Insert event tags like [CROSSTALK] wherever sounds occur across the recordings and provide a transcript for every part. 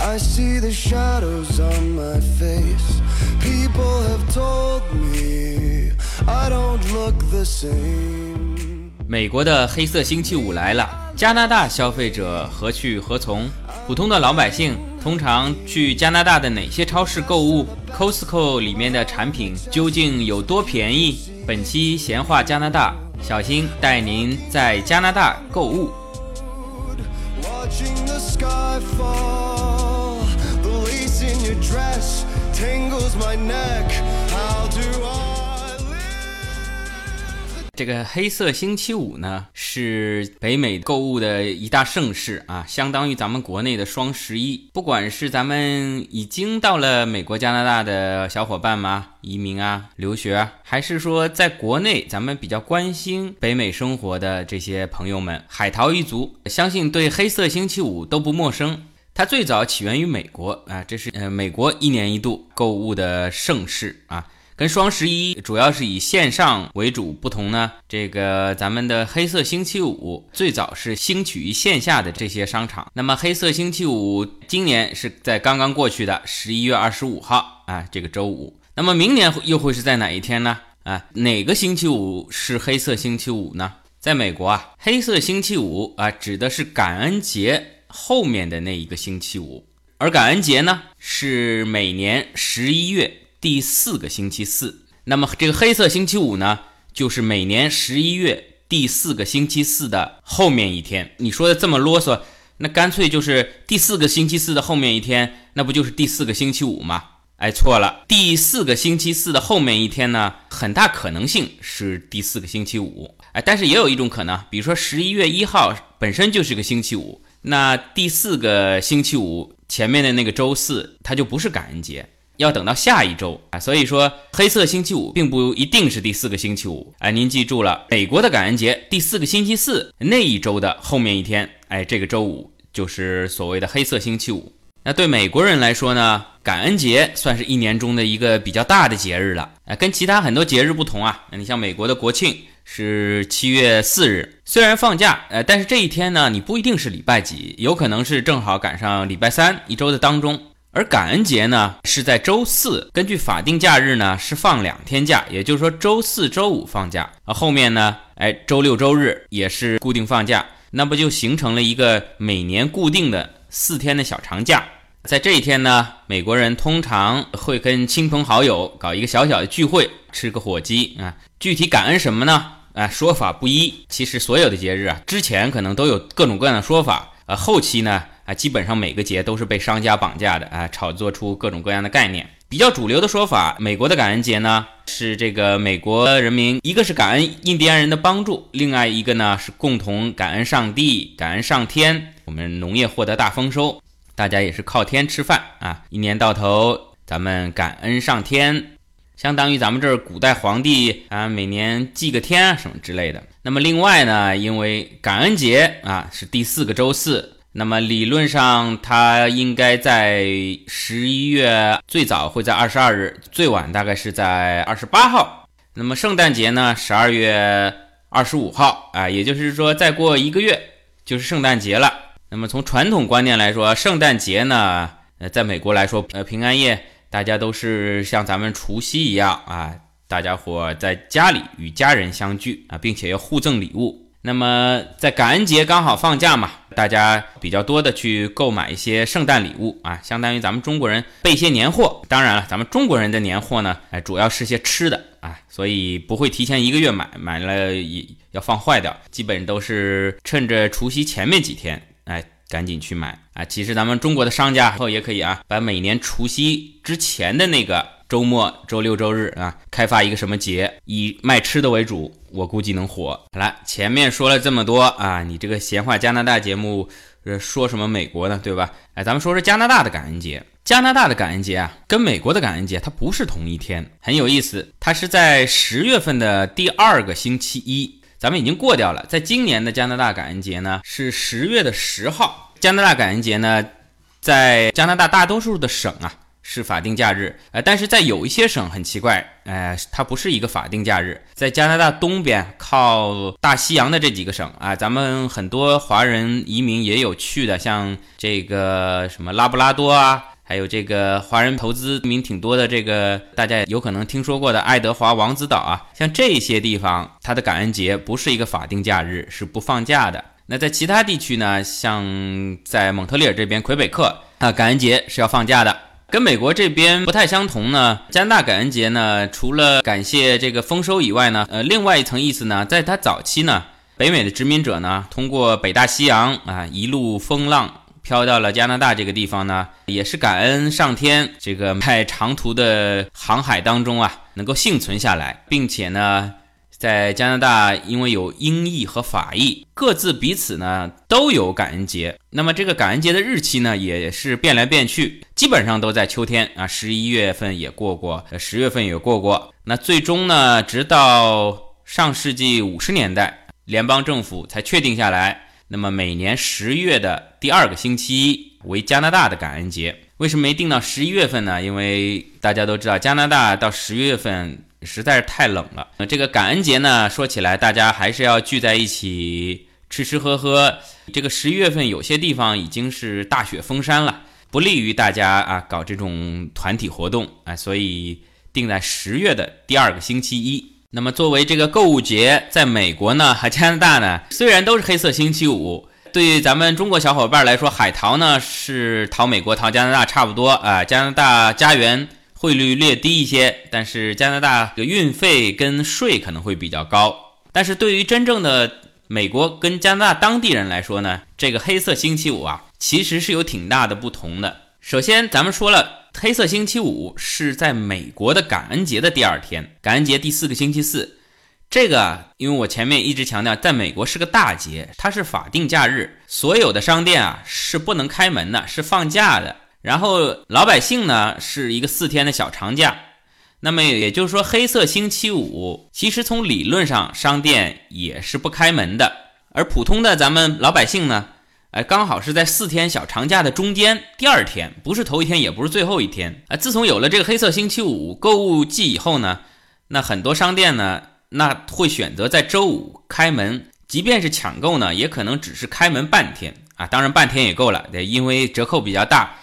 I see the shadows on my face. People have told me I don't look the same. 美国的黑色星期五来了，加拿大消费者何去何从？普通的老百姓通常去加拿大的哪些超市购物？Costco 里面的产品究竟有多便宜？本期闲话加拿大，小新带您在加拿大购物。Fall. The lace in your dress tangles my neck. How do I? 这个黑色星期五呢，是北美购物的一大盛事啊，相当于咱们国内的双十一。不管是咱们已经到了美国、加拿大的小伙伴们，移民啊、留学啊，还是说在国内咱们比较关心北美生活的这些朋友们，海淘一族，相信对黑色星期五都不陌生。它最早起源于美国啊，这是呃美国一年一度购物的盛事啊。跟双十一主要是以线上为主不同呢，这个咱们的黑色星期五最早是兴起于线下的这些商场。那么黑色星期五今年是在刚刚过去的十一月二十五号啊，这个周五。那么明年又会是在哪一天呢？啊，哪个星期五是黑色星期五呢？在美国啊，黑色星期五啊指的是感恩节后面的那一个星期五，而感恩节呢是每年十一月。第四个星期四，那么这个黑色星期五呢，就是每年十一月第四个星期四的后面一天。你说的这么啰嗦，那干脆就是第四个星期四的后面一天，那不就是第四个星期五吗？哎，错了，第四个星期四的后面一天呢，很大可能性是第四个星期五。哎，但是也有一种可能，比如说十一月一号本身就是个星期五，那第四个星期五前面的那个周四，它就不是感恩节。要等到下一周啊，所以说黑色星期五并不一定是第四个星期五。哎，您记住了，美国的感恩节第四个星期四那一周的后面一天，哎，这个周五就是所谓的黑色星期五。那对美国人来说呢，感恩节算是一年中的一个比较大的节日了。哎，跟其他很多节日不同啊，你像美国的国庆是七月四日，虽然放假，呃，但是这一天呢，你不一定是礼拜几，有可能是正好赶上礼拜三一周的当中。而感恩节呢是在周四，根据法定假日呢是放两天假，也就是说周四周五放假，啊后面呢，哎周六周日也是固定放假，那不就形成了一个每年固定的四天的小长假。在这一天呢，美国人通常会跟亲朋好友搞一个小小的聚会，吃个火鸡啊。具体感恩什么呢？啊，说法不一。其实所有的节日啊，之前可能都有各种各样的说法，呃，后期呢。啊，基本上每个节都是被商家绑架的啊，炒作出各种各样的概念。比较主流的说法，美国的感恩节呢是这个美国人民一个是感恩印第安人的帮助，另外一个呢是共同感恩上帝、感恩上天。我们农业获得大丰收，大家也是靠天吃饭啊，一年到头咱们感恩上天，相当于咱们这儿古代皇帝啊每年祭个天啊什么之类的。那么另外呢，因为感恩节啊是第四个周四。那么理论上，它应该在十一月最早会在二十二日，最晚大概是在二十八号。那么圣诞节呢，十二月二十五号啊，也就是说再过一个月就是圣诞节了。那么从传统观念来说，圣诞节呢，呃，在美国来说，呃，平安夜大家都是像咱们除夕一样啊，大家伙在家里与家人相聚啊，并且要互赠礼物。那么在感恩节刚好放假嘛，大家比较多的去购买一些圣诞礼物啊，相当于咱们中国人备一些年货。当然了，咱们中国人的年货呢，哎，主要是些吃的啊，所以不会提前一个月买，买了也要放坏掉，基本都是趁着除夕前面几天，哎，赶紧去买啊。其实咱们中国的商家后也可以啊，把每年除夕之前的那个。周末、周六、周日啊，开发一个什么节，以卖吃的为主，我估计能火。好了，前面说了这么多啊，你这个闲话加拿大节目，呃，说什么美国呢，对吧？哎，咱们说说加拿大的感恩节。加拿大的感恩节啊，跟美国的感恩节它不是同一天，很有意思。它是在十月份的第二个星期一，咱们已经过掉了。在今年的加拿大感恩节呢，是十月的十号。加拿大感恩节呢，在加拿大大多数的省啊。是法定假日，呃，但是在有一些省很奇怪，呃，它不是一个法定假日。在加拿大东边靠大西洋的这几个省啊，咱们很多华人移民也有去的，像这个什么拉布拉多啊，还有这个华人投资移民挺多的，这个大家有可能听说过的爱德华王子岛啊，像这些地方，它的感恩节不是一个法定假日，是不放假的。那在其他地区呢，像在蒙特利尔这边，魁北克啊，感恩节是要放假的。跟美国这边不太相同呢，加拿大感恩节呢，除了感谢这个丰收以外呢，呃，另外一层意思呢，在它早期呢，北美的殖民者呢，通过北大西洋啊，一路风浪飘到了加拿大这个地方呢，也是感恩上天，这个在长途的航海当中啊，能够幸存下来，并且呢。在加拿大，因为有英裔和法裔，各自彼此呢都有感恩节。那么这个感恩节的日期呢，也是变来变去，基本上都在秋天啊，十一月份也过过，呃十月份也过过。那最终呢，直到上世纪五十年代，联邦政府才确定下来，那么每年十月的第二个星期一为加拿大的感恩节。为什么没定到十一月份呢？因为大家都知道，加拿大到十月份。实在是太冷了。那这个感恩节呢，说起来大家还是要聚在一起吃吃喝喝。这个十一月份有些地方已经是大雪封山了，不利于大家啊搞这种团体活动啊，所以定在十月的第二个星期一。那么作为这个购物节，在美国呢 [LAUGHS] 和加拿大呢，虽然都是黑色星期五，对于咱们中国小伙伴来说，海淘呢是淘美国、淘加拿大差不多啊，加拿大家园。汇率略低一些，但是加拿大的运费跟税可能会比较高。但是对于真正的美国跟加拿大当地人来说呢，这个黑色星期五啊，其实是有挺大的不同的。首先，咱们说了，黑色星期五是在美国的感恩节的第二天，感恩节第四个星期四。这个，因为我前面一直强调，在美国是个大节，它是法定假日，所有的商店啊是不能开门的，是放假的。然后老百姓呢是一个四天的小长假，那么也就是说黑色星期五其实从理论上商店也是不开门的，而普通的咱们老百姓呢，哎刚好是在四天小长假的中间第二天，不是头一天也不是最后一天啊。自从有了这个黑色星期五购物季以后呢，那很多商店呢那会选择在周五开门，即便是抢购呢，也可能只是开门半天啊，当然半天也够了，对，因为折扣比较大。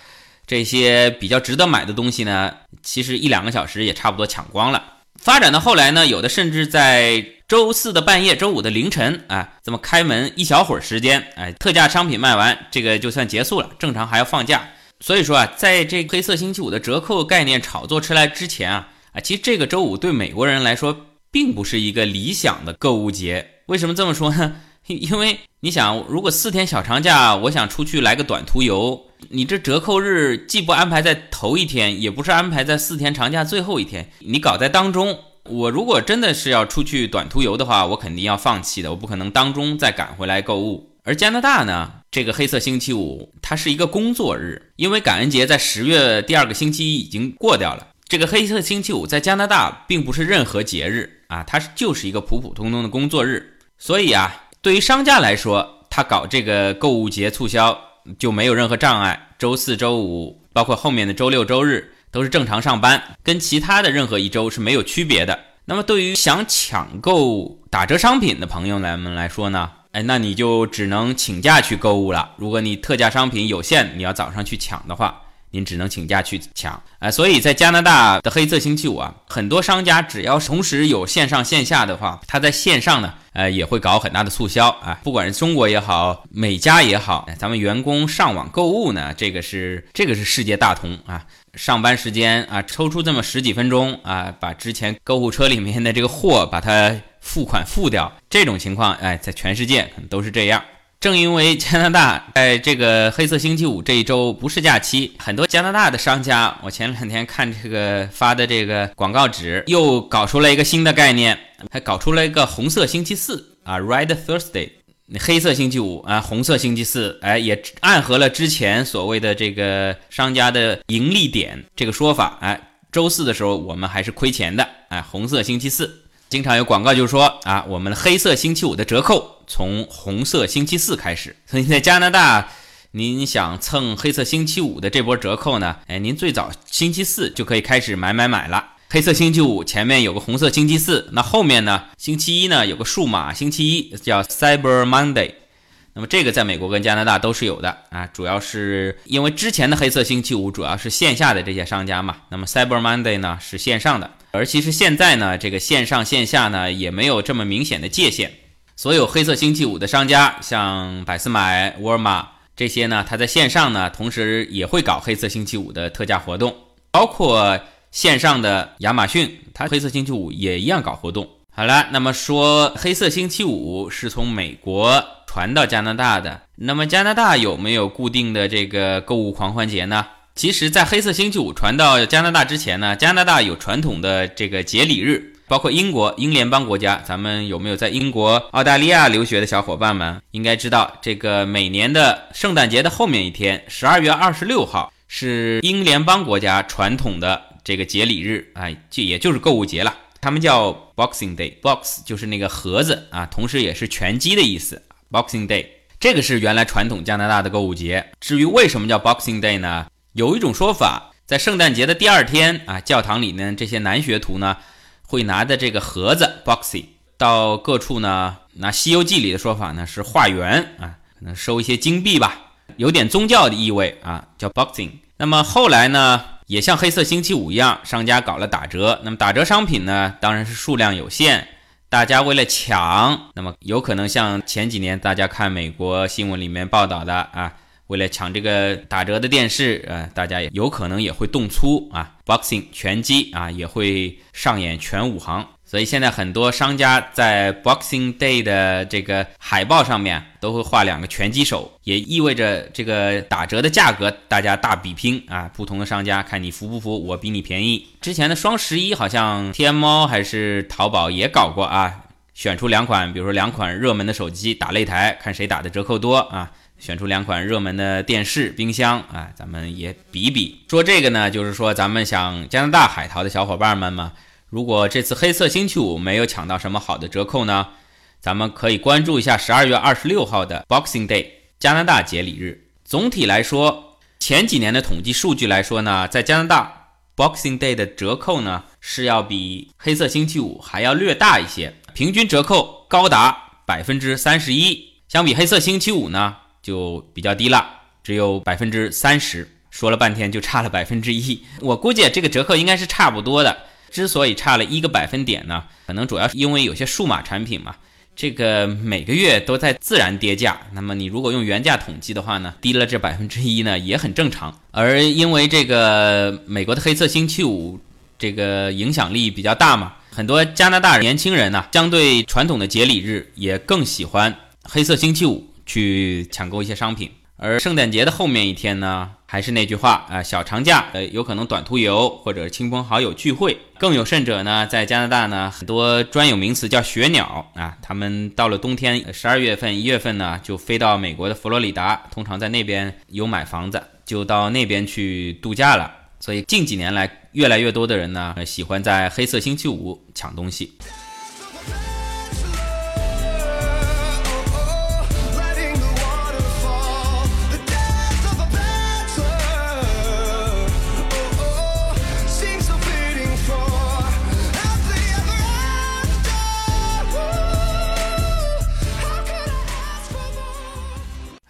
这些比较值得买的东西呢，其实一两个小时也差不多抢光了。发展到后来呢，有的甚至在周四的半夜、周五的凌晨啊，这么开门一小会儿时间，哎，特价商品卖完，这个就算结束了。正常还要放假，所以说啊，在这黑色星期五的折扣概念炒作出来之前啊，啊，其实这个周五对美国人来说并不是一个理想的购物节。为什么这么说呢？[LAUGHS] 因为你想，如果四天小长假，我想出去来个短途游。你这折扣日既不安排在头一天，也不是安排在四天长假最后一天，你搞在当中。我如果真的是要出去短途游的话，我肯定要放弃的，我不可能当中再赶回来购物。而加拿大呢，这个黑色星期五它是一个工作日，因为感恩节在十月第二个星期一已经过掉了。这个黑色星期五在加拿大并不是任何节日啊，它是就是一个普普通通的工作日。所以啊，对于商家来说，他搞这个购物节促销。就没有任何障碍。周四周五，包括后面的周六周日，都是正常上班，跟其他的任何一周是没有区别的。那么，对于想抢购打折商品的朋友来们来说呢？哎，那你就只能请假去购物了。如果你特价商品有限，你要早上去抢的话。您只能请假去抢啊，所以在加拿大的黑色星期五啊，很多商家只要同时有线上线下的话，他在线上呢，呃，也会搞很大的促销啊。不管是中国也好，美加也好，咱们员工上网购物呢，这个是这个是世界大同啊。上班时间啊，抽出这么十几分钟啊，把之前购物车里面的这个货把它付款付掉，这种情况哎，在全世界可能都是这样。正因为加拿大在这个黑色星期五这一周不是假期，很多加拿大的商家，我前两天看这个发的这个广告纸，又搞出来一个新的概念，还搞出了一个红色星期四啊，Red Thursday，黑色星期五啊，红色星期四，哎，也暗合了之前所谓的这个商家的盈利点这个说法，哎，周四的时候我们还是亏钱的，哎，红色星期四。经常有广告就说啊，我们的黑色星期五的折扣从红色星期四开始。所以在加拿大，您想蹭黑色星期五的这波折扣呢？哎，您最早星期四就可以开始买买买了。黑色星期五前面有个红色星期四，那后面呢？星期一呢有个数码星期一，叫 Cyber Monday。那么这个在美国跟加拿大都是有的啊，主要是因为之前的黑色星期五主要是线下的这些商家嘛，那么 Cyber Monday 呢是线上的，而其实现在呢这个线上线下呢也没有这么明显的界限，所有黑色星期五的商家，像百思买、沃尔玛这些呢，它在线上呢同时也会搞黑色星期五的特价活动，包括。线上的亚马逊，它黑色星期五也一样搞活动。好了，那么说黑色星期五是从美国传到加拿大的，那么加拿大有没有固定的这个购物狂欢节呢？其实，在黑色星期五传到加拿大之前呢，加拿大有传统的这个节礼日，包括英国英联邦国家。咱们有没有在英国、澳大利亚留学的小伙伴们，应该知道这个每年的圣诞节的后面一天，十二月二十六号是英联邦国家传统的。这个节礼日哎，就也就是购物节了。他们叫 Boxing Day，Box 就是那个盒子啊，同时也是拳击的意思。Boxing Day 这个是原来传统加拿大的购物节。至于为什么叫 Boxing Day 呢？有一种说法，在圣诞节的第二天啊，教堂里呢这些男学徒呢会拿着这个盒子 Boxing 到各处呢，拿《西游记》里的说法呢是化缘啊，可能收一些金币吧，有点宗教的意味啊，叫 Boxing。那么后来呢？也像黑色星期五一样，商家搞了打折。那么打折商品呢，当然是数量有限。大家为了抢，那么有可能像前几年大家看美国新闻里面报道的啊，为了抢这个打折的电视，啊，大家也有可能也会动粗啊，boxing 拳击啊，也会上演全武行。所以现在很多商家在 Boxing Day 的这个海报上面都会画两个拳击手，也意味着这个打折的价格大家大比拼啊！不同的商家看你服不服，我比你便宜。之前的双十一好像天猫还是淘宝也搞过啊，选出两款，比如说两款热门的手机打擂台，看谁打的折扣多啊！选出两款热门的电视、冰箱啊，咱们也比比。说这个呢，就是说咱们想加拿大海淘的小伙伴们嘛。如果这次黑色星期五没有抢到什么好的折扣呢？咱们可以关注一下十二月二十六号的 Boxing Day 加拿大节礼日。总体来说，前几年的统计数据来说呢，在加拿大 Boxing Day 的折扣呢是要比黑色星期五还要略大一些，平均折扣高达百分之三十一。相比黑色星期五呢，就比较低了，只有百分之三十。说了半天就差了百分之一，我估计这个折扣应该是差不多的。之所以差了一个百分点呢，可能主要是因为有些数码产品嘛，这个每个月都在自然跌价。那么你如果用原价统计的话呢，低了这百分之一呢也很正常。而因为这个美国的黑色星期五这个影响力比较大嘛，很多加拿大年轻人呢，相对传统的节礼日也更喜欢黑色星期五去抢购一些商品。而圣诞节的后面一天呢，还是那句话啊，小长假，呃，有可能短途游或者亲朋好友聚会。更有甚者呢，在加拿大呢，很多专有名词叫雪鸟啊，他们到了冬天，十二月份、一月份呢，就飞到美国的佛罗里达，通常在那边有买房子，就到那边去度假了。所以近几年来，越来越多的人呢，喜欢在黑色星期五抢东西。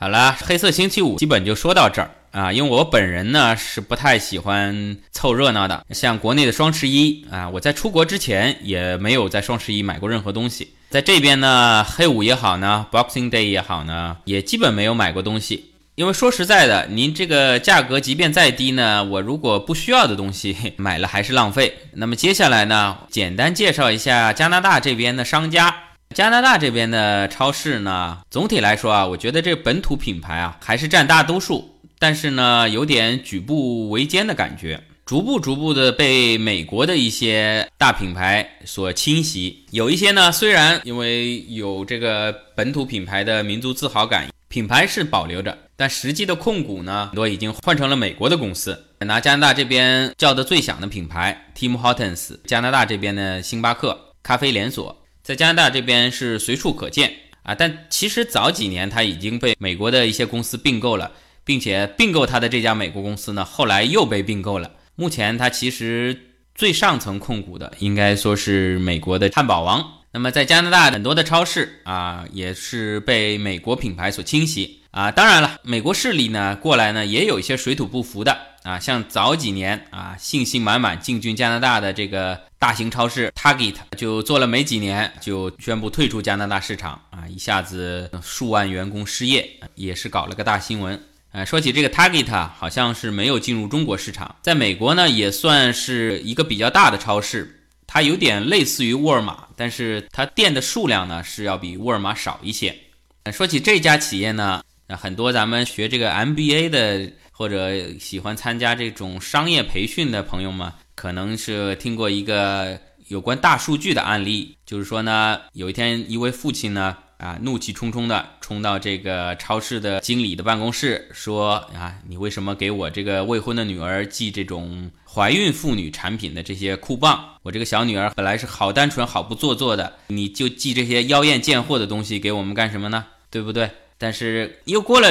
好了，黑色星期五基本就说到这儿啊，因为我本人呢是不太喜欢凑热闹的，像国内的双十一啊，我在出国之前也没有在双十一买过任何东西，在这边呢，黑五也好呢，Boxing Day 也好呢，也基本没有买过东西，因为说实在的，您这个价格即便再低呢，我如果不需要的东西 [LAUGHS] 买了还是浪费。那么接下来呢，简单介绍一下加拿大这边的商家。加拿大这边的超市呢，总体来说啊，我觉得这本土品牌啊还是占大多数，但是呢，有点举步维艰的感觉，逐步逐步的被美国的一些大品牌所侵袭。有一些呢，虽然因为有这个本土品牌的民族自豪感，品牌是保留着，但实际的控股呢，很多已经换成了美国的公司。拿加拿大这边叫的最响的品牌 Tim Hortons，加拿大这边的星巴克咖啡连锁。在加拿大这边是随处可见啊，但其实早几年它已经被美国的一些公司并购了，并且并购它的这家美国公司呢，后来又被并购了。目前它其实最上层控股的应该说是美国的汉堡王。那么在加拿大很多的超市啊，也是被美国品牌所侵袭啊。当然了，美国势力呢过来呢，也有一些水土不服的啊。像早几年啊，信心满满进军加拿大的这个大型超市 Target，就做了没几年就宣布退出加拿大市场啊，一下子数万员工失业，也是搞了个大新闻。呃，说起这个 Target，好像是没有进入中国市场，在美国呢也算是一个比较大的超市。它有点类似于沃尔玛，但是它店的数量呢是要比沃尔玛少一些。说起这家企业呢，很多咱们学这个 MBA 的或者喜欢参加这种商业培训的朋友们，可能是听过一个有关大数据的案例，就是说呢，有一天一位父亲呢。啊，怒气冲冲的冲到这个超市的经理的办公室，说：“啊，你为什么给我这个未婚的女儿寄这种怀孕妇女产品的这些酷棒？我这个小女儿本来是好单纯、好不做作的，你就寄这些妖艳贱货的东西给我们干什么呢？对不对？”但是又过了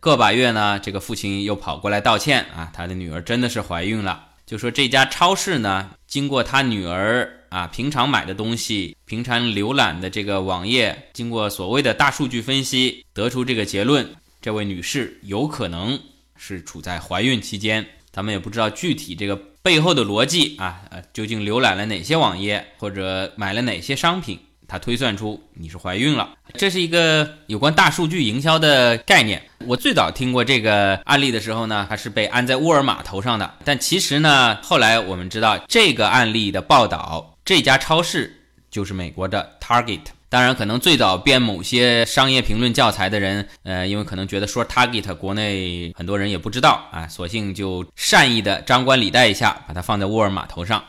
个把月呢，这个父亲又跑过来道歉啊，他的女儿真的是怀孕了，就说这家超市呢，经过他女儿。啊，平常买的东西，平常浏览的这个网页，经过所谓的大数据分析，得出这个结论：这位女士有可能是处在怀孕期间。咱们也不知道具体这个背后的逻辑啊，呃，究竟浏览了哪些网页，或者买了哪些商品，他推算出你是怀孕了。这是一个有关大数据营销的概念。我最早听过这个案例的时候呢，它是被安在沃尔玛头上的。但其实呢，后来我们知道这个案例的报道。这家超市就是美国的 Target。当然，可能最早编某些商业评论教材的人，呃，因为可能觉得说 Target 国内很多人也不知道啊，索性就善意的张冠李戴一下，把它放在沃尔玛头上。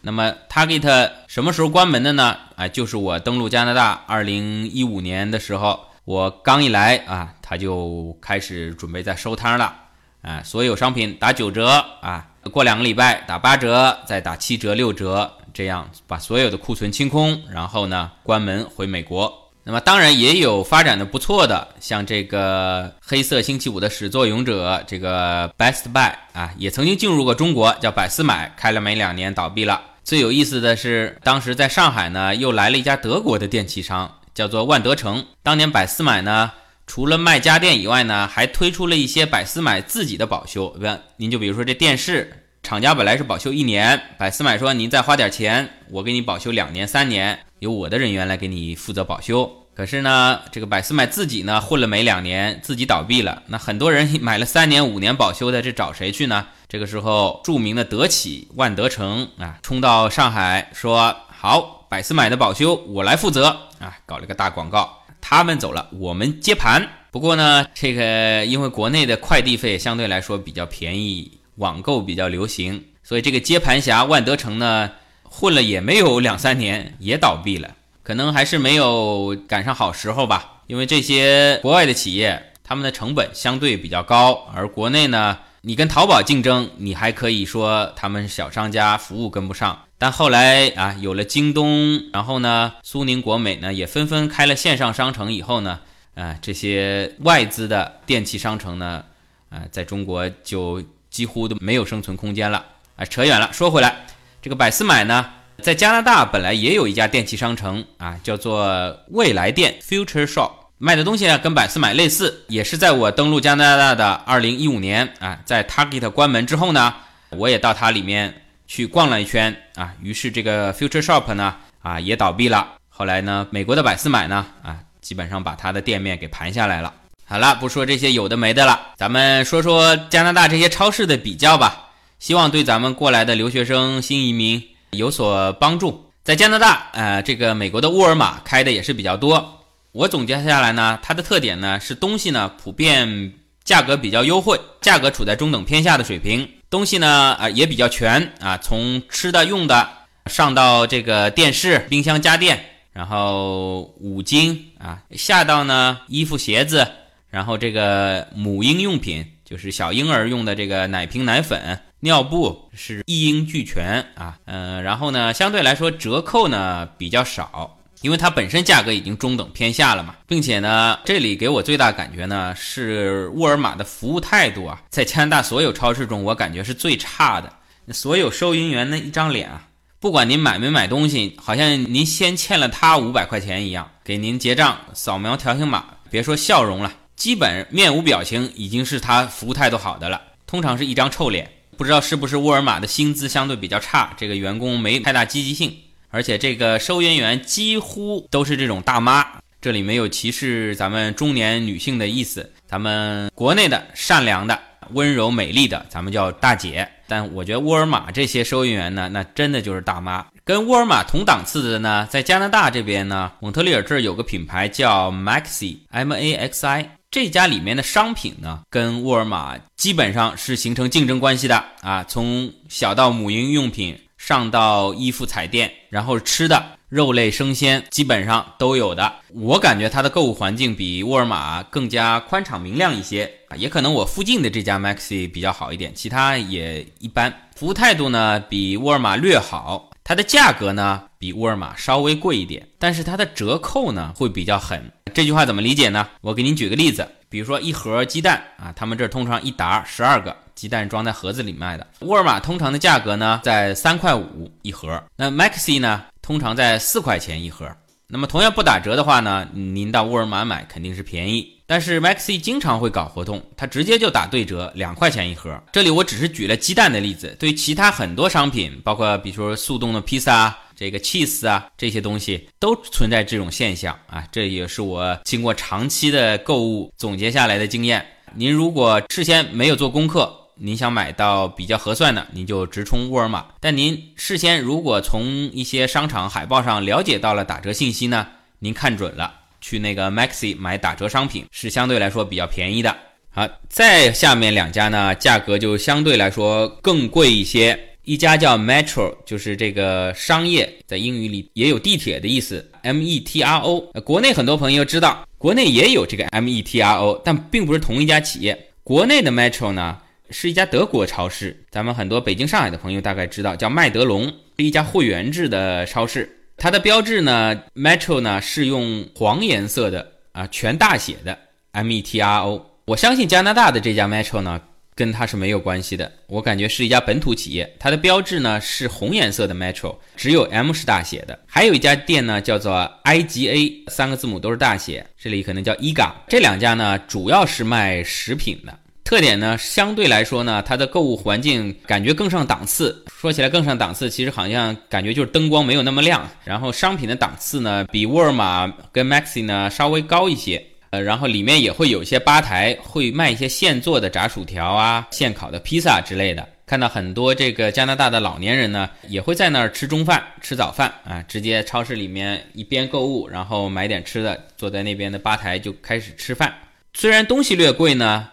那么 Target 什么时候关门的呢？啊，就是我登陆加拿大二零一五年的时候，我刚一来啊，他就开始准备在收摊了啊，所有商品打九折啊，过两个礼拜打八折，再打七折六折。这样把所有的库存清空，然后呢关门回美国。那么当然也有发展的不错的，像这个黑色星期五的始作俑者，这个 Best Buy 啊，也曾经进入过中国，叫百思买，开了没两年倒闭了。最有意思的是，当时在上海呢，又来了一家德国的电器商，叫做万德城。当年百思买呢，除了卖家电以外呢，还推出了一些百思买自己的保修。您就比如说这电视。厂家本来是保修一年，百思买说您再花点钱，我给你保修两年、三年，由我的人员来给你负责保修。可是呢，这个百思买自己呢混了没两年，自己倒闭了。那很多人买了三年、五年保修的，这找谁去呢？这个时候，著名的德企万德城啊，冲到上海说：“好，百思买的保修我来负责啊！”搞了个大广告。他们走了，我们接盘。不过呢，这个因为国内的快递费相对来说比较便宜。网购比较流行，所以这个接盘侠万德城呢，混了也没有两三年，也倒闭了。可能还是没有赶上好时候吧。因为这些国外的企业，他们的成本相对比较高，而国内呢，你跟淘宝竞争，你还可以说他们小商家服务跟不上。但后来啊，有了京东，然后呢，苏宁、国美呢，也纷纷开了线上商城以后呢，啊，这些外资的电器商城呢，啊，在中国就。几乎都没有生存空间了啊！扯远了，说回来，这个百思买呢，在加拿大本来也有一家电器商城啊，叫做未来店 （Future Shop），卖的东西呢跟百思买类似，也是在我登陆加拿大的二零一五年啊，在 Target 关门之后呢，我也到它里面去逛了一圈啊，于是这个 Future Shop 呢啊也倒闭了。后来呢，美国的百思买呢啊，基本上把它的店面给盘下来了。好了，不说这些有的没的了，咱们说说加拿大这些超市的比较吧，希望对咱们过来的留学生、新移民有所帮助。在加拿大，呃，这个美国的沃尔玛开的也是比较多。我总结下来呢，它的特点呢是东西呢普遍价格比较优惠，价格处在中等偏下的水平，东西呢啊也比较全啊，从吃的用的上到这个电视、冰箱、家电，然后五金啊下到呢衣服、鞋子。然后这个母婴用品就是小婴儿用的这个奶瓶、奶粉、尿布是一应俱全啊，嗯，然后呢，相对来说折扣呢比较少，因为它本身价格已经中等偏下了嘛，并且呢，这里给我最大感觉呢是沃尔玛的服务态度啊，在加拿大所有超市中，我感觉是最差的。所有收银员的一张脸啊，不管您买没买东西，好像您先欠了他五百块钱一样，给您结账扫描条形码，别说笑容了，基本面无表情已经是他服务态度好的了。通常是一张臭脸，不知道是不是沃尔玛的薪资相对比较差，这个员工没太大积极性。而且这个收银员几乎都是这种大妈，这里没有歧视咱们中年女性的意思。咱们国内的善良的、温柔美丽的，咱们叫大姐。但我觉得沃尔玛这些收银员呢，那真的就是大妈。跟沃尔玛同档次的呢，在加拿大这边呢，蒙特利尔这儿有个品牌叫 Maxi，M A X I，这家里面的商品呢，跟沃尔玛基本上是形成竞争关系的啊。从小到母婴用品。上到衣服彩电，然后吃的肉类生鲜基本上都有的。我感觉它的购物环境比沃尔玛更加宽敞明亮一些啊，也可能我附近的这家 Maxi 比较好一点，其他也一般。服务态度呢比沃尔玛略好，它的价格呢比沃尔玛稍微贵一点，但是它的折扣呢会比较狠。这句话怎么理解呢？我给您举个例子，比如说一盒鸡蛋啊，他们这通常一沓十二个。鸡蛋装在盒子里卖的，沃尔玛通常的价格呢在三块五一盒，那 Maxi 呢通常在四块钱一盒。那么同样不打折的话呢，您到沃尔玛买肯定是便宜。但是 Maxi 经常会搞活动，它直接就打对折，两块钱一盒。这里我只是举了鸡蛋的例子，对其他很多商品，包括比如说速冻的披萨、这个 cheese 啊这些东西，都存在这种现象啊。这也是我经过长期的购物总结下来的经验。您如果事先没有做功课，您想买到比较合算的，您就直冲沃尔玛。但您事先如果从一些商场海报上了解到了打折信息呢，您看准了，去那个 Maxi 买打折商品是相对来说比较便宜的。好，再下面两家呢，价格就相对来说更贵一些。一家叫 Metro，就是这个商业，在英语里也有地铁的意思，M E T R O。国内很多朋友知道，国内也有这个 M E T R O，但并不是同一家企业。国内的 Metro 呢？是一家德国超市，咱们很多北京、上海的朋友大概知道，叫麦德龙，是一家会员制的超市。它的标志呢，Metro 呢是用黄颜色的啊，全大写的 M E T R O。我相信加拿大的这家 Metro 呢，跟它是没有关系的。我感觉是一家本土企业。它的标志呢是红颜色的 Metro，只有 M 是大写的。还有一家店呢叫做 I G A，三个字母都是大写，这里可能叫 IGA。这两家呢主要是卖食品的。特点呢，相对来说呢，它的购物环境感觉更上档次。说起来更上档次，其实好像感觉就是灯光没有那么亮，然后商品的档次呢，比沃尔玛跟 Maxi 呢稍微高一些。呃，然后里面也会有一些吧台，会卖一些现做的炸薯条啊、现烤的披萨之类的。看到很多这个加拿大的老年人呢，也会在那儿吃中饭、吃早饭啊，直接超市里面一边购物，然后买点吃的，坐在那边的吧台就开始吃饭。虽然东西略贵呢。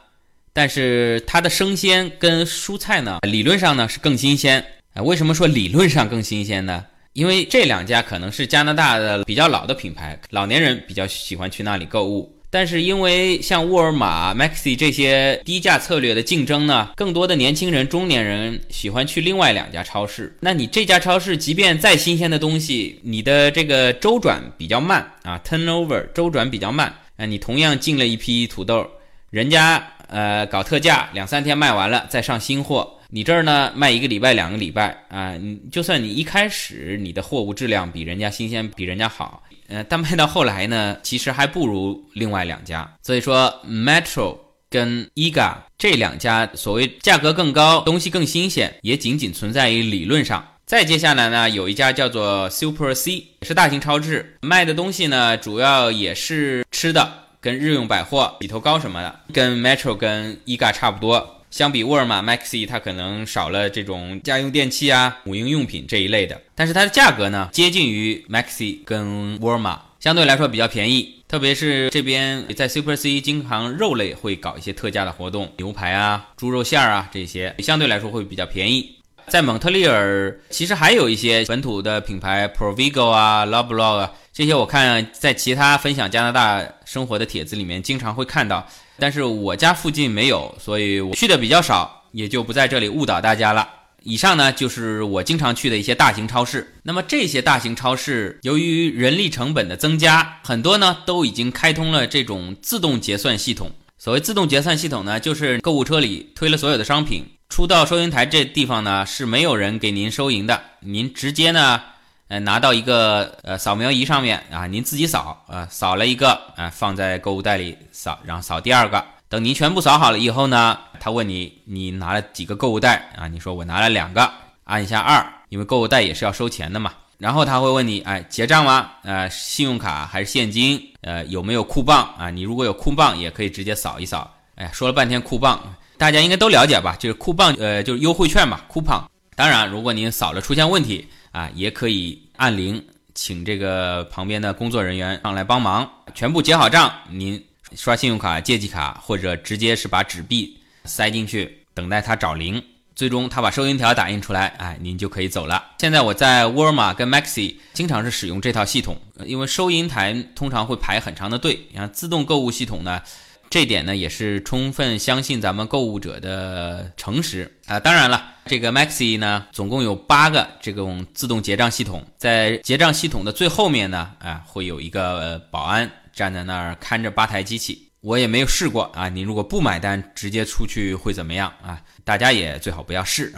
但是它的生鲜跟蔬菜呢，理论上呢是更新鲜啊。为什么说理论上更新鲜呢？因为这两家可能是加拿大的比较老的品牌，老年人比较喜欢去那里购物。但是因为像沃尔玛、Maxi 这些低价策略的竞争呢，更多的年轻人、中年人喜欢去另外两家超市。那你这家超市即便再新鲜的东西，你的这个周转比较慢啊，turnover 周转比较慢啊。你同样进了一批土豆，人家。呃，搞特价，两三天卖完了再上新货。你这儿呢，卖一个礼拜、两个礼拜啊，你就算你一开始你的货物质量比人家新鲜，比人家好，呃，但卖到后来呢，其实还不如另外两家。所以说，Metro 跟 EGA 这两家所谓价格更高、东西更新鲜，也仅仅存在于理论上。再接下来呢，有一家叫做 Super C，也是大型超市，卖的东西呢，主要也是吃的。跟日用百货、洗头膏什么的，跟 Metro、跟 EGA 差不多。相比沃尔玛、Maxi，它可能少了这种家用电器啊、母婴用品这一类的。但是它的价格呢，接近于 Maxi 跟沃尔玛，相对来说比较便宜。特别是这边在 Super C，经常肉类会搞一些特价的活动，牛排啊、猪肉馅儿啊这些，相对来说会比较便宜。在蒙特利尔，其实还有一些本土的品牌，Provigo 啊、Loblaw 啊。这些我看在其他分享加拿大生活的帖子里面经常会看到，但是我家附近没有，所以我去的比较少，也就不在这里误导大家了。以上呢就是我经常去的一些大型超市。那么这些大型超市由于人力成本的增加，很多呢都已经开通了这种自动结算系统。所谓自动结算系统呢，就是购物车里推了所有的商品，出到收银台这地方呢是没有人给您收银的，您直接呢，呃拿到一个呃扫描仪上面啊，您自己扫啊，扫了一个啊放在购物袋里扫，然后扫第二个。等您全部扫好了以后呢，他问你你拿了几个购物袋啊？你说我拿了两个，按一下二，因为购物袋也是要收钱的嘛。然后他会问你，哎，结账吗？呃，信用卡还是现金？呃，有没有酷棒啊？你如果有酷棒，也可以直接扫一扫。哎，说了半天酷棒，大家应该都了解吧？就是酷棒，呃，就是优惠券嘛，酷胖。当然，如果您扫了出现问题啊，也可以按铃，请这个旁边的工作人员上来帮忙，全部结好账，您。刷信用卡、借记卡，或者直接是把纸币塞进去，等待他找零，最终他把收银条打印出来，哎，您就可以走了。现在我在沃尔玛跟 Maxi 经常是使用这套系统，因为收银台通常会排很长的队。你看自动购物系统呢，这点呢也是充分相信咱们购物者的诚实啊。当然了，这个 Maxi 呢，总共有八个这种自动结账系统，在结账系统的最后面呢，啊，会有一个保安。站在那儿看着吧台机器，我也没有试过啊。你如果不买单，直接出去会怎么样啊？大家也最好不要试。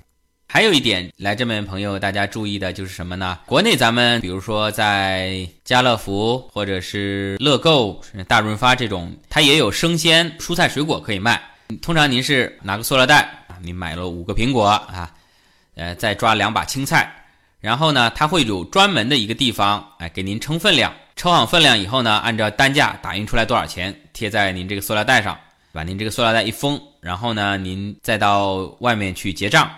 还有一点，来这边朋友大家注意的就是什么呢？国内咱们比如说在家乐福或者是乐购、大润发这种，它也有生鲜蔬菜水果可以卖。通常您是拿个塑料袋啊，你买了五个苹果啊，呃，再抓两把青菜，然后呢，它会有专门的一个地方，哎，给您称分量。称好分量以后呢，按照单价打印出来多少钱，贴在您这个塑料袋上，把您这个塑料袋一封，然后呢，您再到外面去结账，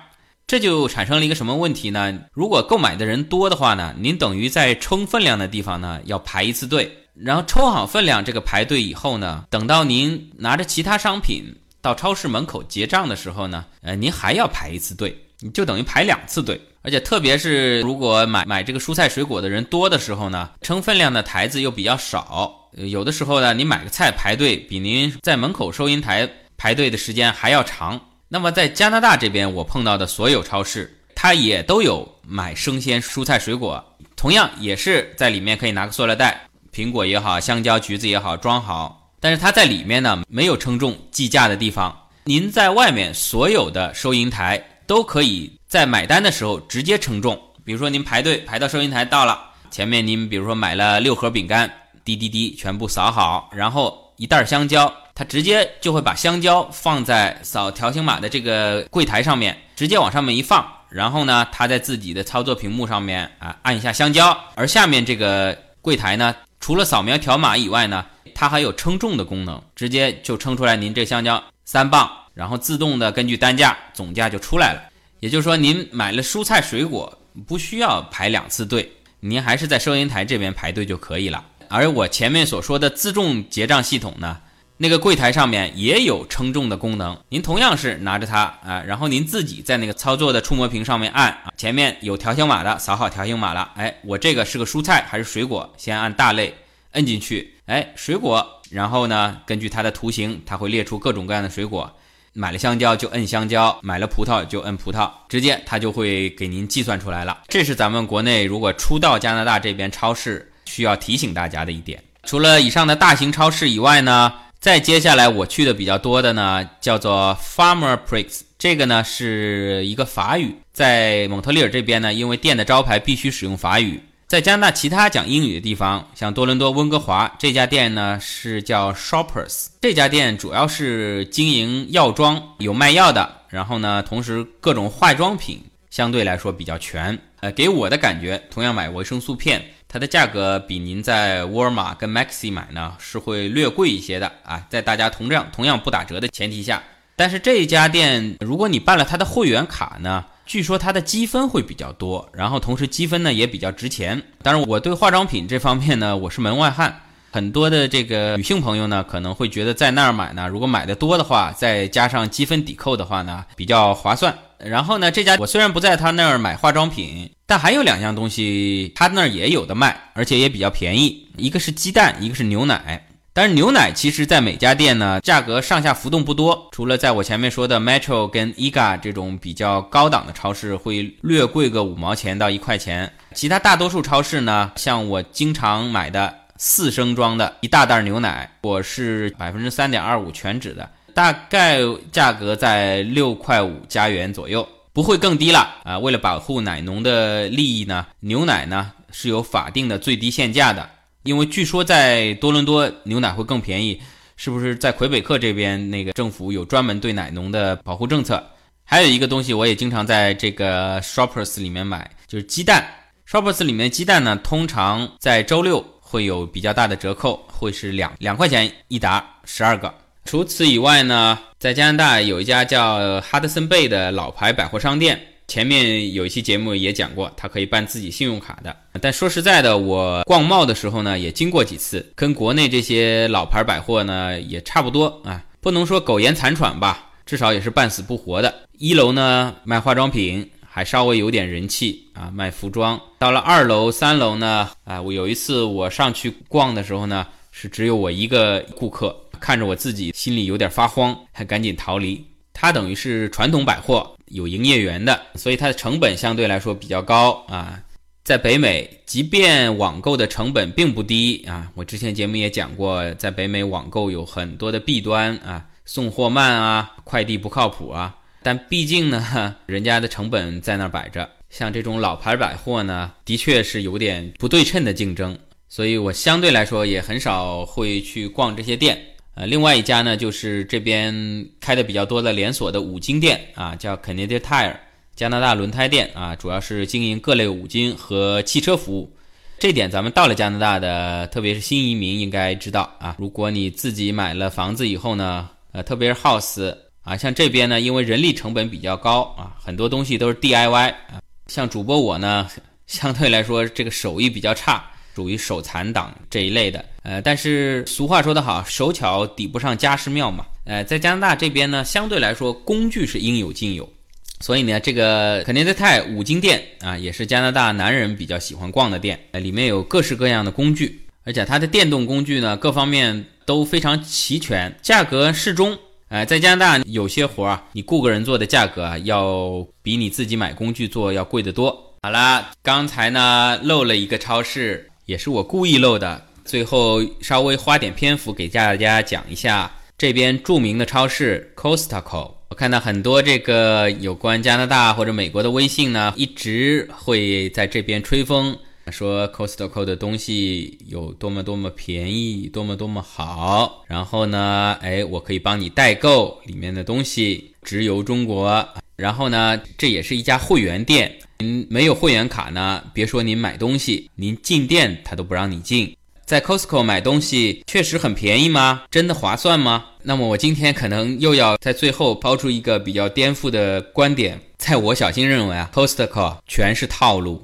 这就产生了一个什么问题呢？如果购买的人多的话呢，您等于在称分量的地方呢要排一次队，然后抽好分量这个排队以后呢，等到您拿着其他商品到超市门口结账的时候呢，呃，您还要排一次队，你就等于排两次队。而且特别是如果买买这个蔬菜水果的人多的时候呢，称分量的台子又比较少，有的时候呢，你买个菜排队比您在门口收银台排队的时间还要长。那么在加拿大这边，我碰到的所有超市，它也都有买生鲜蔬菜水果，同样也是在里面可以拿个塑料袋，苹果也好，香蕉、橘子也好装好，但是它在里面呢没有称重计价的地方，您在外面所有的收银台都可以。在买单的时候直接称重，比如说您排队排到收银台到了，前面您比如说买了六盒饼干，滴滴滴全部扫好，然后一袋香蕉，他直接就会把香蕉放在扫条形码的这个柜台上面，直接往上面一放，然后呢，他在自己的操作屏幕上面啊按一下香蕉，而下面这个柜台呢，除了扫描条码以外呢，它还有称重的功能，直接就称出来您这香蕉三磅，然后自动的根据单价总价就出来了。也就是说，您买了蔬菜水果不需要排两次队，您还是在收银台这边排队就可以了。而我前面所说的自动结账系统呢，那个柜台上面也有称重的功能，您同样是拿着它啊，然后您自己在那个操作的触摸屏上面按啊，前面有条形码的，扫好条形码了，哎，我这个是个蔬菜还是水果？先按大类，摁进去，哎，水果，然后呢，根据它的图形，它会列出各种各样的水果。买了香蕉就摁香蕉，买了葡萄就摁葡萄，直接它就会给您计算出来了。这是咱们国内如果初到加拿大这边超市需要提醒大家的一点。除了以上的大型超市以外呢，再接下来我去的比较多的呢，叫做 Farmer Pricks，这个呢是一个法语，在蒙特利尔这边呢，因为店的招牌必须使用法语。在加拿大其他讲英语的地方，像多伦多、温哥华这家店呢是叫 Shoppers。这家店主要是经营药妆，有卖药的，然后呢，同时各种化妆品相对来说比较全。呃，给我的感觉，同样买维生素片，它的价格比您在沃尔玛跟 Maxi 买呢是会略贵一些的啊。在大家同样同样不打折的前提下，但是这一家店如果你办了它的会员卡呢？据说它的积分会比较多，然后同时积分呢也比较值钱。当然，我对化妆品这方面呢，我是门外汉。很多的这个女性朋友呢，可能会觉得在那儿买呢，如果买的多的话，再加上积分抵扣的话呢，比较划算。然后呢，这家我虽然不在他那儿买化妆品，但还有两样东西他那儿也有的卖，而且也比较便宜。一个是鸡蛋，一个是牛奶。但是牛奶其实，在每家店呢，价格上下浮动不多，除了在我前面说的 Metro 跟 EGA 这种比较高档的超市会略贵个五毛钱到一块钱，其他大多数超市呢，像我经常买的四升装的一大袋牛奶，我是百分之三点二五全脂的，大概价格在六块五加元左右，不会更低了啊。为了保护奶农的利益呢，牛奶呢是有法定的最低限价的。因为据说在多伦多牛奶会更便宜，是不是在魁北克这边那个政府有专门对奶农的保护政策？还有一个东西我也经常在这个 Shoppers 里面买，就是鸡蛋。Shoppers 里面鸡蛋呢，通常在周六会有比较大的折扣，会是两两块钱一打十二个。除此以外呢，在加拿大有一家叫哈德森贝的老牌百货商店。前面有一期节目也讲过，它可以办自己信用卡的。但说实在的，我逛贸的时候呢，也经过几次，跟国内这些老牌百货呢也差不多啊，不能说苟延残喘吧，至少也是半死不活的。一楼呢卖化妆品，还稍微有点人气啊，卖服装。到了二楼、三楼呢，啊，我有一次我上去逛的时候呢，是只有我一个顾客，看着我自己心里有点发慌，还赶紧逃离。它等于是传统百货。有营业员的，所以它的成本相对来说比较高啊。在北美，即便网购的成本并不低啊，我之前节目也讲过，在北美网购有很多的弊端啊，送货慢啊，快递不靠谱啊。但毕竟呢，[LAUGHS] 人家的成本在那儿摆着，像这种老牌百货呢，的确是有点不对称的竞争，所以我相对来说也很少会去逛这些店。呃，另外一家呢，就是这边开的比较多的连锁的五金店啊，叫 Canada Tire 加拿大轮胎店啊，主要是经营各类五金和汽车服务。这点咱们到了加拿大的，特别是新移民应该知道啊。如果你自己买了房子以后呢，呃，特别是 house 啊，像这边呢，因为人力成本比较高啊，很多东西都是 DIY 啊。像主播我呢，相对来说这个手艺比较差。属于手残党这一类的，呃，但是俗话说得好，手巧抵不上家世妙嘛。呃，在加拿大这边呢，相对来说工具是应有尽有，所以呢，这个肯定在泰五金店啊，也是加拿大男人比较喜欢逛的店。里面有各式各样的工具，而且它的电动工具呢，各方面都非常齐全，价格适中。呃，在加拿大有些活儿啊，你雇个人做的价格啊，要比你自己买工具做要贵得多。好啦，刚才呢漏了一个超市。也是我故意漏的，最后稍微花点篇幅给大家讲一下这边著名的超市 Costco。我看到很多这个有关加拿大或者美国的微信呢，一直会在这边吹风，说 Costco 的东西有多么多么便宜，多么多么好。然后呢，哎，我可以帮你代购里面的东西，直邮中国。然后呢，这也是一家会员店。您没有会员卡呢，别说您买东西，您进店他都不让你进。在 Costco 买东西确实很便宜吗？真的划算吗？那么我今天可能又要在最后抛出一个比较颠覆的观点，在我小心认为啊，Costco 全是套路。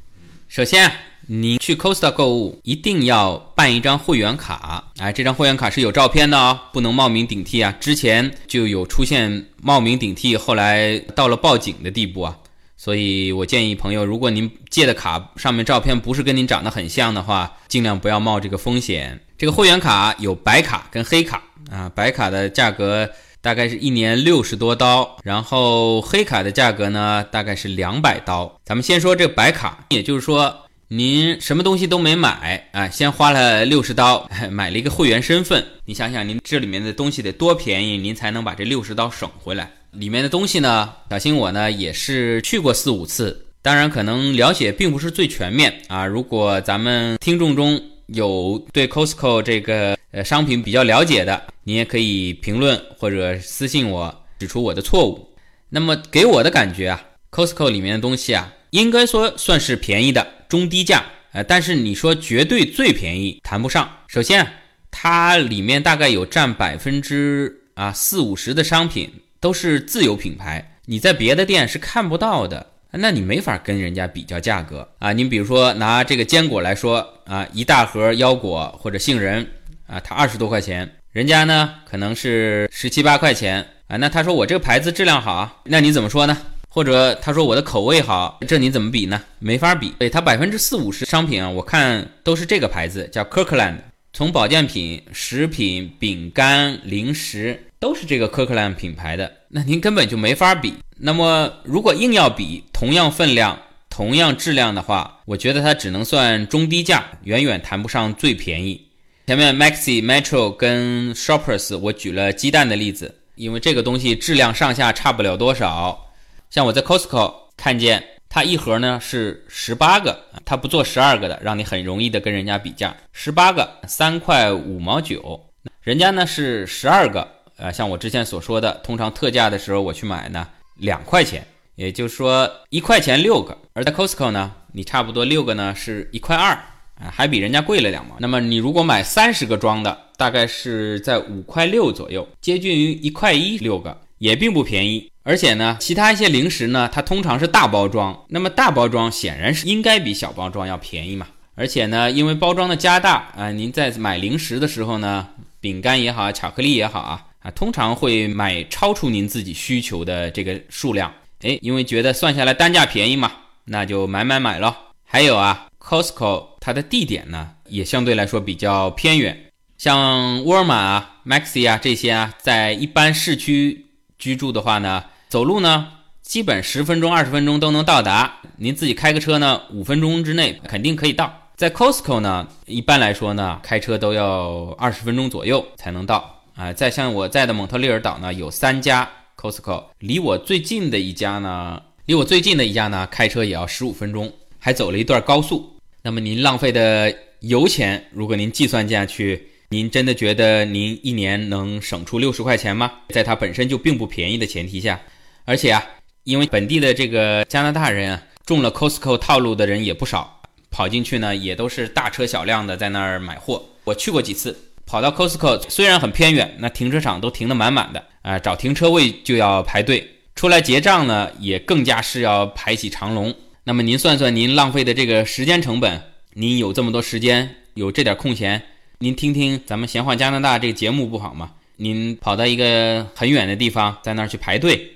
首先，您去 Costa 购物一定要办一张会员卡，哎，这张会员卡是有照片的哦，不能冒名顶替啊。之前就有出现冒名顶替，后来到了报警的地步啊。所以我建议朋友，如果您借的卡上面照片不是跟您长得很像的话，尽量不要冒这个风险。这个会员卡有白卡跟黑卡啊，白卡的价格大概是一年六十多刀，然后黑卡的价格呢大概是两百刀。咱们先说这个白卡，也就是说您什么东西都没买啊，先花了六十刀 [LAUGHS] 买了一个会员身份，你想想您这里面的东西得多便宜，您才能把这六十刀省回来。里面的东西呢，小新我呢也是去过四五次，当然可能了解并不是最全面啊。如果咱们听众中有对 Costco 这个呃商品比较了解的，你也可以评论或者私信我指出我的错误。那么给我的感觉啊，Costco 里面的东西啊，应该说算是便宜的中低价，呃，但是你说绝对最便宜谈不上。首先，它里面大概有占百分之啊四五十的商品。都是自有品牌，你在别的店是看不到的，那你没法跟人家比较价格啊。你比如说拿这个坚果来说啊，一大盒腰果或者杏仁啊，它二十多块钱，人家呢可能是十七八块钱啊。那他说我这个牌子质量好，那你怎么说呢？或者他说我的口味好，这你怎么比呢？没法比。对，它百分之四五十商品啊，我看都是这个牌子，叫 Kirkland。从保健品、食品、饼干、零食都是这个 Kirkland 品牌的，那您根本就没法比。那么如果硬要比同样分量、同样质量的话，我觉得它只能算中低价，远远谈不上最便宜。前面 Maxi、Metro 跟 Shoppers 我举了鸡蛋的例子，因为这个东西质量上下差不了多少。像我在 Costco 看见。它一盒呢是十八个，它不做十二个的，让你很容易的跟人家比价。十八个三块五毛九，人家呢是十二个，呃，像我之前所说的，通常特价的时候我去买呢两块钱，也就是说一块钱六个。而在 Costco 呢，你差不多六个呢是一块二，啊，还比人家贵了两毛。那么你如果买三十个装的，大概是在五块六左右，接近于一块一六个，也并不便宜。而且呢，其他一些零食呢，它通常是大包装，那么大包装显然是应该比小包装要便宜嘛。而且呢，因为包装的加大啊，您在买零食的时候呢，饼干也好，巧克力也好啊，啊，通常会买超出您自己需求的这个数量。哎，因为觉得算下来单价便宜嘛，那就买买买咯。还有啊，Costco 它的地点呢，也相对来说比较偏远，像沃尔玛啊、Maxi 啊这些啊，在一般市区居住的话呢。走路呢，基本十分钟、二十分钟都能到达。您自己开个车呢，五分钟之内肯定可以到。在 Costco 呢，一般来说呢，开车都要二十分钟左右才能到。啊，在像我在的蒙特利尔岛呢，有三家 Costco，离我最近的一家呢，离我最近的一家呢，开车也要十五分钟，还走了一段高速。那么您浪费的油钱，如果您计算下去，您真的觉得您一年能省出六十块钱吗？在它本身就并不便宜的前提下。而且啊，因为本地的这个加拿大人啊，中了 Costco 套路的人也不少，跑进去呢也都是大车小辆的在那儿买货。我去过几次，跑到 Costco 虽然很偏远，那停车场都停得满满的啊，找停车位就要排队，出来结账呢也更加是要排起长龙。那么您算算您浪费的这个时间成本，您有这么多时间，有这点空闲，您听听咱们闲话加拿大这个节目不好吗？您跑到一个很远的地方，在那儿去排队。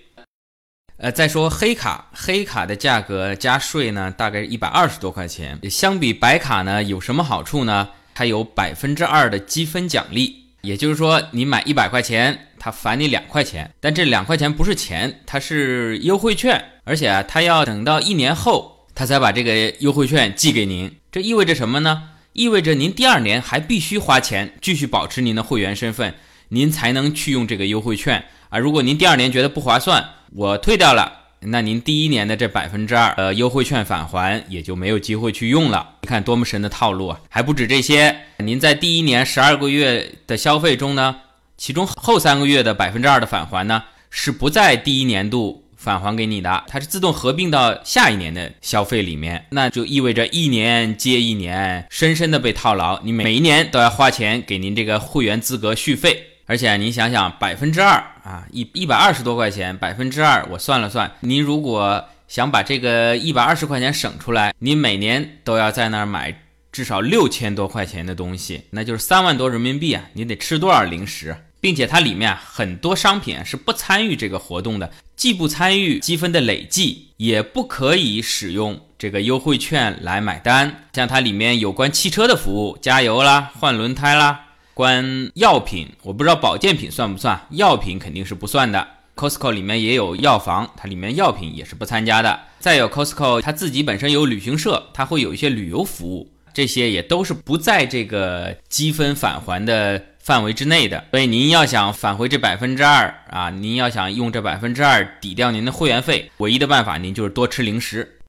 呃，再说黑卡，黑卡的价格加税呢，大概一百二十多块钱。相比白卡呢，有什么好处呢？它有百分之二的积分奖励，也就是说，你买一百块钱，它返你两块钱。但这两块钱不是钱，它是优惠券，而且啊，它要等到一年后，它才把这个优惠券寄给您。这意味着什么呢？意味着您第二年还必须花钱继续保持您的会员身份，您才能去用这个优惠券啊。如果您第二年觉得不划算，我退掉了，那您第一年的这百分之二呃优惠券返还也就没有机会去用了。你看多么神的套路啊！还不止这些，您在第一年十二个月的消费中呢，其中后三个月的百分之二的返还呢，是不在第一年度返还给你的，它是自动合并到下一年的消费里面。那就意味着一年接一年，深深的被套牢，你每一年都要花钱给您这个会员资格续费。而且您想想，百分之二啊，一一百二十多块钱，百分之二，我算了算，您如果想把这个一百二十块钱省出来，您每年都要在那儿买至少六千多块钱的东西，那就是三万多人民币啊！你得吃多少零食？并且它里面很多商品是不参与这个活动的，既不参与积分的累计，也不可以使用这个优惠券来买单。像它里面有关汽车的服务，加油啦，换轮胎啦。关药品，我不知道保健品算不算，药品肯定是不算的。Costco 里面也有药房，它里面药品也是不参加的。再有 Costco 它自己本身有旅行社，它会有一些旅游服务，这些也都是不在这个积分返还的范围之内的。所以您要想返回这百分之二啊，您要想用这百分之二抵掉您的会员费，唯一的办法您就是多吃零食。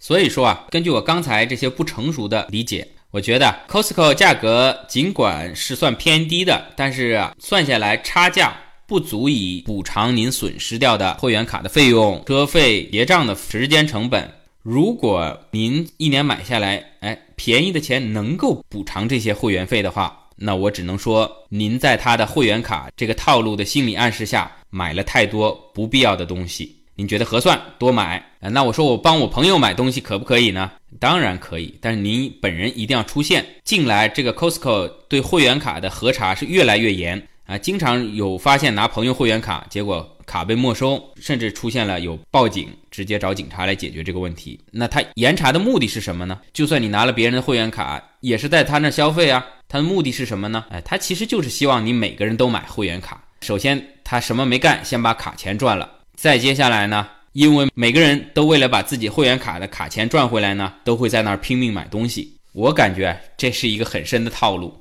所以说啊，根据我刚才这些不成熟的理解。我觉得 Costco 价格尽管是算偏低的，但是算下来差价不足以补偿您损失掉的会员卡的费用、车费、结账的时间成本。如果您一年买下来，哎，便宜的钱能够补偿这些会员费的话，那我只能说您在他的会员卡这个套路的心理暗示下买了太多不必要的东西。您觉得合算多买？那我说我帮我朋友买东西可不可以呢？当然可以，但是您本人一定要出现。近来这个 Costco 对会员卡的核查是越来越严啊，经常有发现拿朋友会员卡，结果卡被没收，甚至出现了有报警，直接找警察来解决这个问题。那他严查的目的是什么呢？就算你拿了别人的会员卡，也是在他那消费啊。他的目的是什么呢？哎，他其实就是希望你每个人都买会员卡。首先，他什么没干，先把卡钱赚了。再接下来呢，因为每个人都为了把自己会员卡的卡钱赚回来呢，都会在那儿拼命买东西。我感觉这是一个很深的套路。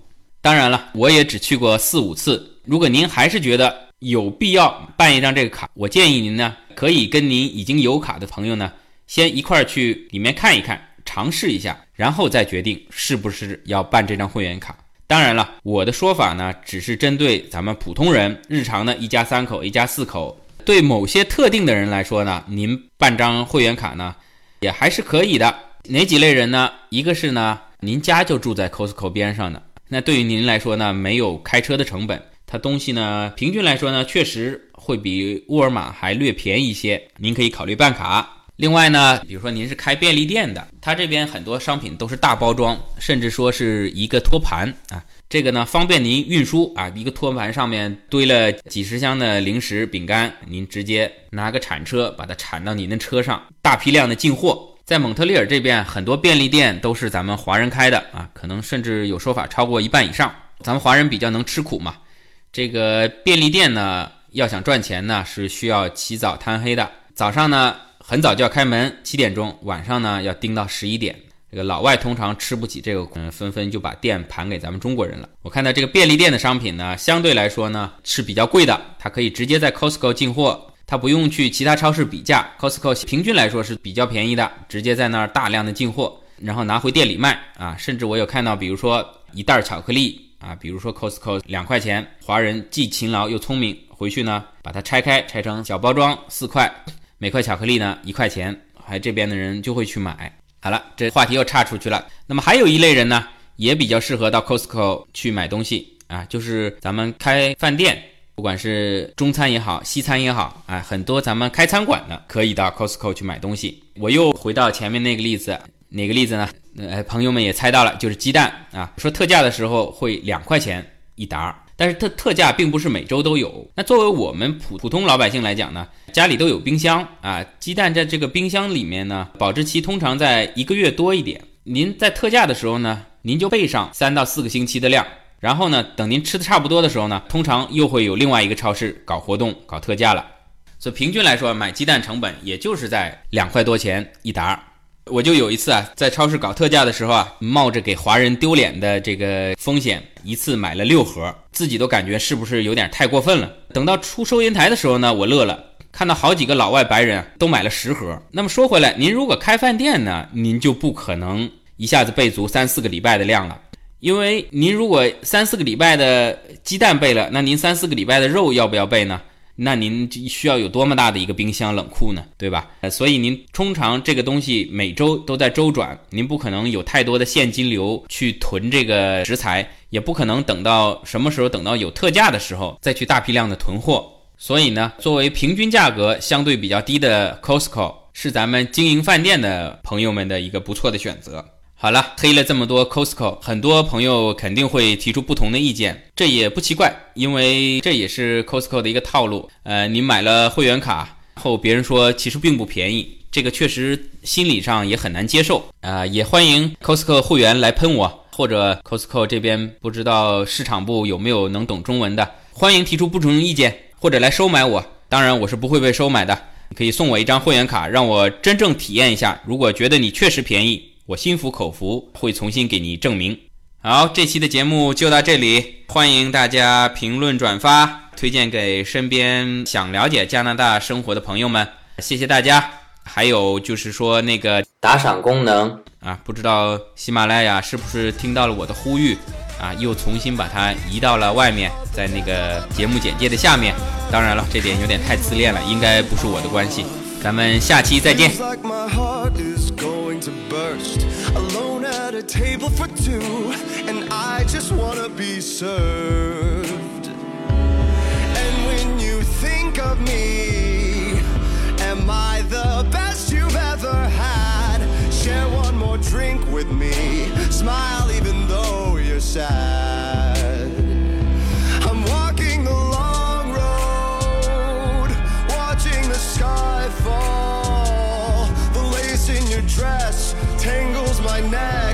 当然了，我也只去过四五次。如果您还是觉得有必要办一张这个卡，我建议您呢，可以跟您已经有卡的朋友呢，先一块儿去里面看一看，尝试一下，然后再决定是不是要办这张会员卡。当然了，我的说法呢，只是针对咱们普通人日常的一家三口、一家四口。对某些特定的人来说呢，您办张会员卡呢，也还是可以的。哪几类人呢？一个是呢，您家就住在 Costco 边上的，那对于您来说呢，没有开车的成本，它东西呢，平均来说呢，确实会比沃尔玛还略便宜一些。您可以考虑办卡。另外呢，比如说您是开便利店的，它这边很多商品都是大包装，甚至说是一个托盘啊。这个呢，方便您运输啊，一个托盘上面堆了几十箱的零食饼干，您直接拿个铲车把它铲到您的车上，大批量的进货。在蒙特利尔这边，很多便利店都是咱们华人开的啊，可能甚至有说法超过一半以上。咱们华人比较能吃苦嘛，这个便利店呢，要想赚钱呢，是需要起早贪黑的。早上呢，很早就要开门，七点钟；晚上呢，要盯到十一点。这个老外通常吃不起这个，嗯，纷纷就把店盘给咱们中国人了。我看到这个便利店的商品呢，相对来说呢是比较贵的，它可以直接在 Costco 进货，它不用去其他超市比价。Costco 平均来说是比较便宜的，直接在那儿大量的进货，然后拿回店里卖啊。甚至我有看到，比如说一袋巧克力啊，比如说 Costco 两块钱，华人既勤劳又聪明，回去呢把它拆开，拆成小包装四块，每块巧克力呢一块钱，还这边的人就会去买。好了，这话题又岔出去了。那么还有一类人呢，也比较适合到 Costco 去买东西啊，就是咱们开饭店，不管是中餐也好，西餐也好，啊，很多咱们开餐馆的可以到 Costco 去买东西。我又回到前面那个例子，哪个例子呢？呃，朋友们也猜到了，就是鸡蛋啊，说特价的时候会两块钱一沓。但是特特价并不是每周都有。那作为我们普普通老百姓来讲呢，家里都有冰箱啊，鸡蛋在这个冰箱里面呢，保质期通常在一个月多一点。您在特价的时候呢，您就备上三到四个星期的量，然后呢，等您吃的差不多的时候呢，通常又会有另外一个超市搞活动、搞特价了。所以平均来说，买鸡蛋成本也就是在两块多钱一打。我就有一次啊，在超市搞特价的时候啊，冒着给华人丢脸的这个风险，一次买了六盒，自己都感觉是不是有点太过分了。等到出收银台的时候呢，我乐了，看到好几个老外白人都买了十盒。那么说回来，您如果开饭店呢，您就不可能一下子备足三四个礼拜的量了，因为您如果三四个礼拜的鸡蛋备了，那您三四个礼拜的肉要不要备呢？那您需要有多么大的一个冰箱冷库呢？对吧？呃，所以您通常这个东西每周都在周转，您不可能有太多的现金流去囤这个食材，也不可能等到什么时候等到有特价的时候再去大批量的囤货。所以呢，作为平均价格相对比较低的 Costco 是咱们经营饭店的朋友们的一个不错的选择。好了，黑了这么多 Costco，很多朋友肯定会提出不同的意见，这也不奇怪，因为这也是 Costco 的一个套路。呃，你买了会员卡后，别人说其实并不便宜，这个确实心理上也很难接受。啊，也欢迎 Costco 会员来喷我，或者 Costco 这边不知道市场部有没有能懂中文的，欢迎提出不同意见，或者来收买我。当然，我是不会被收买的，可以送我一张会员卡，让我真正体验一下。如果觉得你确实便宜。我心服口服，会重新给你证明。好，这期的节目就到这里，欢迎大家评论转发，推荐给身边想了解加拿大生活的朋友们。谢谢大家。还有就是说那个打赏功能啊，不知道喜马拉雅是不是听到了我的呼吁啊，又重新把它移到了外面，在那个节目简介的下面。当然了，这点有点太自恋了，应该不是我的关系。咱们下期再见。Alone at a table for two, and I just wanna be served. And when you think of me, am I the best you've ever had? Share one more drink with me, smile even though you're sad. Dress tangles my neck.